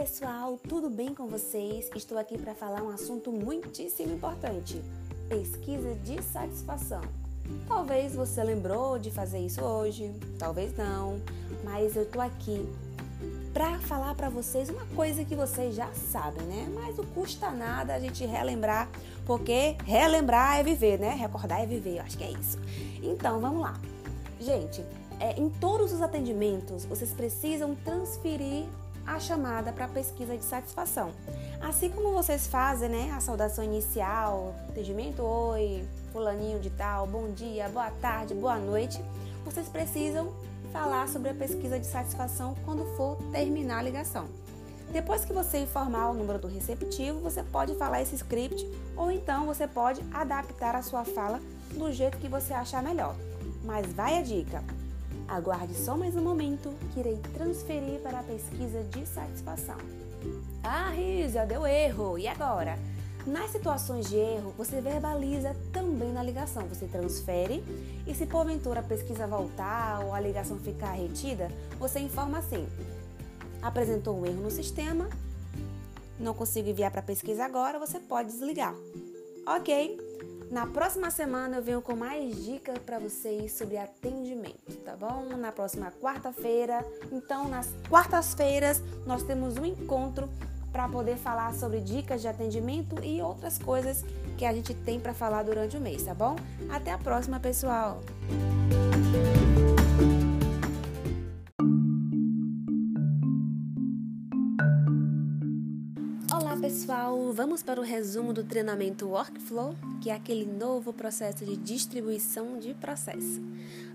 pessoal, tudo bem com vocês? Estou aqui para falar um assunto muitíssimo importante: pesquisa de satisfação. Talvez você lembrou de fazer isso hoje, talvez não, mas eu tô aqui para falar para vocês uma coisa que vocês já sabem, né? Mas não custa nada a gente relembrar, porque relembrar é viver, né? Recordar é viver, eu acho que é isso. Então, vamos lá. Gente, é, em todos os atendimentos, vocês precisam transferir a chamada para pesquisa de satisfação. Assim como vocês fazem, né, a saudação inicial, atendimento oi, fulaninho de tal, bom dia, boa tarde, boa noite, vocês precisam falar sobre a pesquisa de satisfação quando for terminar a ligação. Depois que você informar o número do receptivo, você pode falar esse script ou então você pode adaptar a sua fala do jeito que você achar melhor. Mas vai a dica! Aguarde só mais um momento que irei transferir para a pesquisa de satisfação. Ah, Rízia, deu erro! E agora? Nas situações de erro, você verbaliza também na ligação. Você transfere e se porventura a pesquisa voltar ou a ligação ficar retida, você informa assim: apresentou um erro no sistema, não consigo enviar para pesquisa agora, você pode desligar. Ok, na próxima semana eu venho com mais dicas para vocês sobre atendimento, tá bom? Na próxima quarta-feira. Então, nas quartas-feiras nós temos um encontro para poder falar sobre dicas de atendimento e outras coisas que a gente tem para falar durante o mês, tá bom? Até a próxima, pessoal. Pessoal, vamos para o resumo do treinamento Workflow, que é aquele novo processo de distribuição de processo.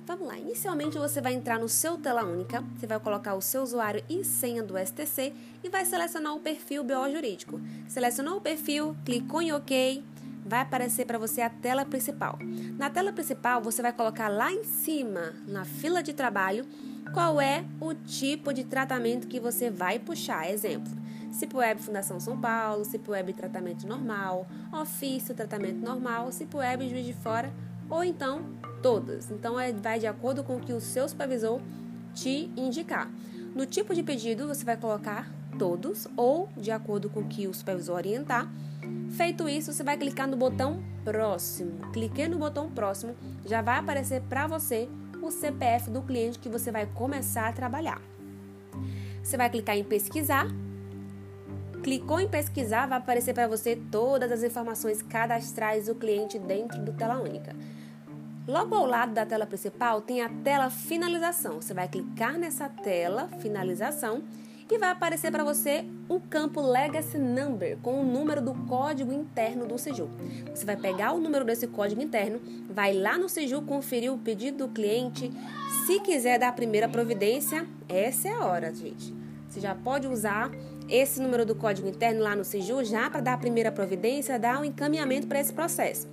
Vamos lá, inicialmente você vai entrar no seu tela única, você vai colocar o seu usuário e senha do STC e vai selecionar o perfil BO jurídico. Selecionou o perfil, clicou em OK, vai aparecer para você a tela principal. Na tela principal, você vai colocar lá em cima, na fila de trabalho, qual é o tipo de tratamento que você vai puxar. Exemplo, CIPWeb Fundação São Paulo, CIPWeb Tratamento Normal, Ofício Tratamento Normal, CIPWeb Juiz de Fora ou então todas. Então é, vai de acordo com o que o seu supervisor te indicar. No tipo de pedido você vai colocar todos ou de acordo com o que o supervisor orientar. Feito isso, você vai clicar no botão próximo. Cliquei no botão próximo, já vai aparecer para você o CPF do cliente que você vai começar a trabalhar. Você vai clicar em pesquisar Clicou em pesquisar, vai aparecer para você todas as informações cadastrais do cliente dentro do tela única. Logo ao lado da tela principal tem a tela finalização. Você vai clicar nessa tela finalização e vai aparecer para você o campo Legacy Number com o número do código interno do Siju. Você vai pegar o número desse código interno, vai lá no Siju conferir o pedido do cliente. Se quiser dar a primeira providência, essa é a hora, gente. Você já pode usar esse número do código interno lá no SIJU já para dar a primeira providência, dar um encaminhamento para esse processo.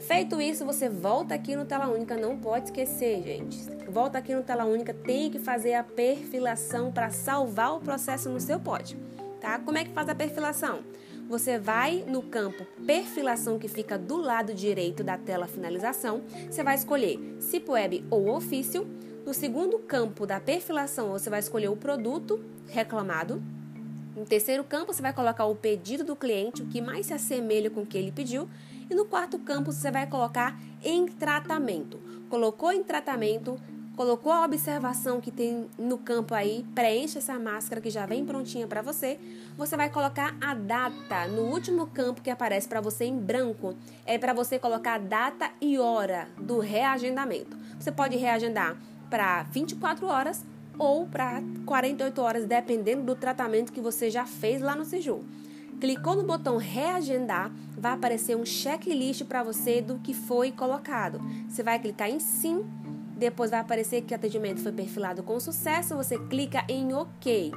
Feito isso, você volta aqui no Tela Única, não pode esquecer, gente. Volta aqui no Tela Única, tem que fazer a perfilação para salvar o processo no seu pod, tá? Como é que faz a perfilação? Você vai no campo perfilação que fica do lado direito da tela finalização, você vai escolher CIPWeb ou ofício. No segundo campo da perfilação, você vai escolher o produto reclamado, no terceiro campo, você vai colocar o pedido do cliente, o que mais se assemelha com o que ele pediu. E no quarto campo, você vai colocar em tratamento. Colocou em tratamento, colocou a observação que tem no campo aí, preenche essa máscara que já vem prontinha para você. Você vai colocar a data no último campo que aparece para você em branco. É para você colocar a data e hora do reagendamento. Você pode reagendar para 24 horas ou para 48 horas, dependendo do tratamento que você já fez lá no Siju. Clicou no botão reagendar, vai aparecer um checklist para você do que foi colocado. Você vai clicar em sim, depois vai aparecer que o atendimento foi perfilado com sucesso, você clica em OK.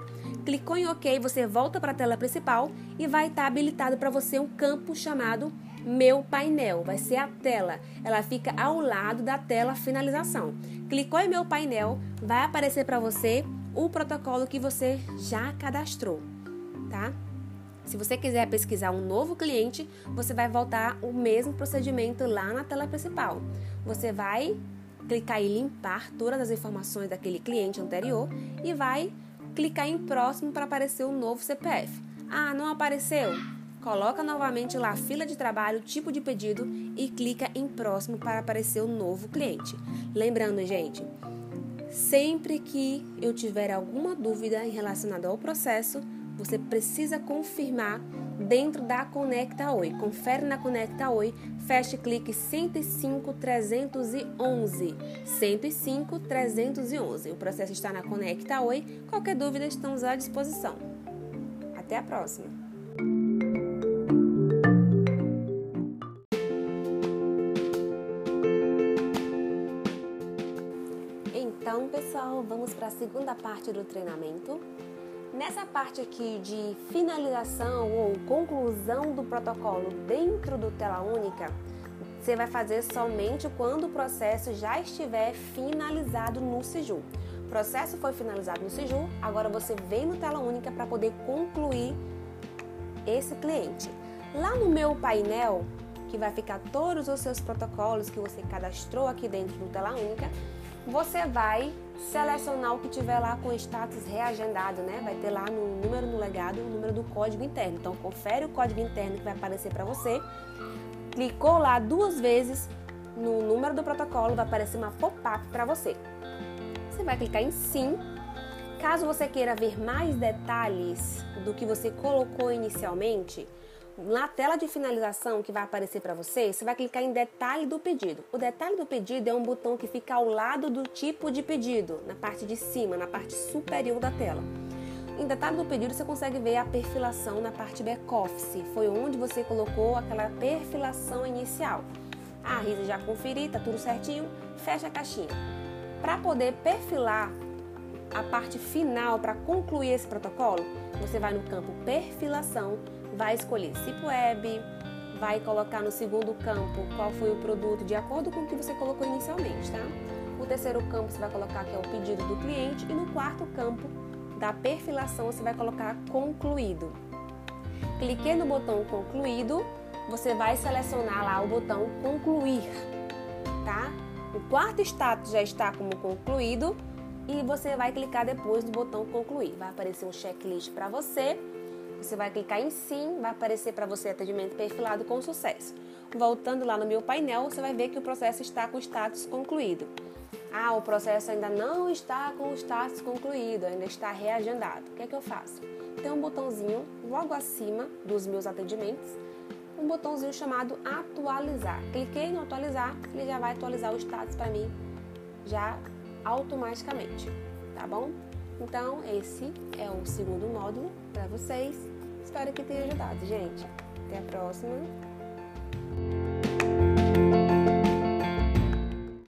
Clicou em OK, você volta para a tela principal e vai estar tá habilitado para você um campo chamado meu painel. Vai ser a tela. Ela fica ao lado da tela finalização. Clicou em meu painel, vai aparecer para você o protocolo que você já cadastrou, tá? Se você quiser pesquisar um novo cliente, você vai voltar o mesmo procedimento lá na tela principal. Você vai clicar em limpar todas as informações daquele cliente anterior e vai clicar em próximo para aparecer o novo CPF. Ah, não apareceu? Coloca novamente lá fila de trabalho, tipo de pedido e clica em próximo para aparecer o novo cliente. Lembrando, gente, sempre que eu tiver alguma dúvida relacionada ao processo, você precisa confirmar dentro da Conecta Oi. Confere na Conecta Oi, feche clique 105 311. 105 311. O processo está na Conecta Oi. Qualquer dúvida, estamos à disposição. Até a próxima. Pessoal, vamos para a segunda parte do treinamento. Nessa parte aqui de finalização ou conclusão do protocolo dentro do tela única, você vai fazer somente quando o processo já estiver finalizado no Siju. O processo foi finalizado no Siju, agora você vem no tela única para poder concluir esse cliente. Lá no meu painel, que vai ficar todos os seus protocolos que você cadastrou aqui dentro do tela única, você vai selecionar o que tiver lá com status reagendado, né? Vai ter lá no número no legado o número do código interno. Então, confere o código interno que vai aparecer para você. Clicou lá duas vezes no número do protocolo, vai aparecer uma pop-up para você. Você vai clicar em sim. Caso você queira ver mais detalhes do que você colocou inicialmente, na tela de finalização que vai aparecer para você, você vai clicar em detalhe do pedido. O detalhe do pedido é um botão que fica ao lado do tipo de pedido, na parte de cima, na parte superior da tela. Em detalhe do pedido, você consegue ver a perfilação na parte back-office. Foi onde você colocou aquela perfilação inicial. Ah, Risa, já conferi, tá tudo certinho. Fecha a caixinha. Para poder perfilar a parte final, para concluir esse protocolo, você vai no campo perfilação vai escolher CIP Web, vai colocar no segundo campo qual foi o produto de acordo com o que você colocou inicialmente, tá? O terceiro campo você vai colocar que é o pedido do cliente e no quarto campo da perfilação você vai colocar concluído. Cliquei no botão concluído, você vai selecionar lá o botão concluir, tá? O quarto status já está como concluído e você vai clicar depois no botão concluir. Vai aparecer um checklist para você você vai clicar em sim, vai aparecer para você atendimento perfilado com sucesso. Voltando lá no meu painel, você vai ver que o processo está com status concluído. Ah, o processo ainda não está com o status concluído, ainda está reagendado. O que é que eu faço? Tem um botãozinho logo acima dos meus atendimentos, um botãozinho chamado atualizar. Cliquei no atualizar, ele já vai atualizar o status para mim já automaticamente, tá bom? Então, esse é o segundo módulo para vocês. Espero que tenha ajudado, gente. Até a próxima.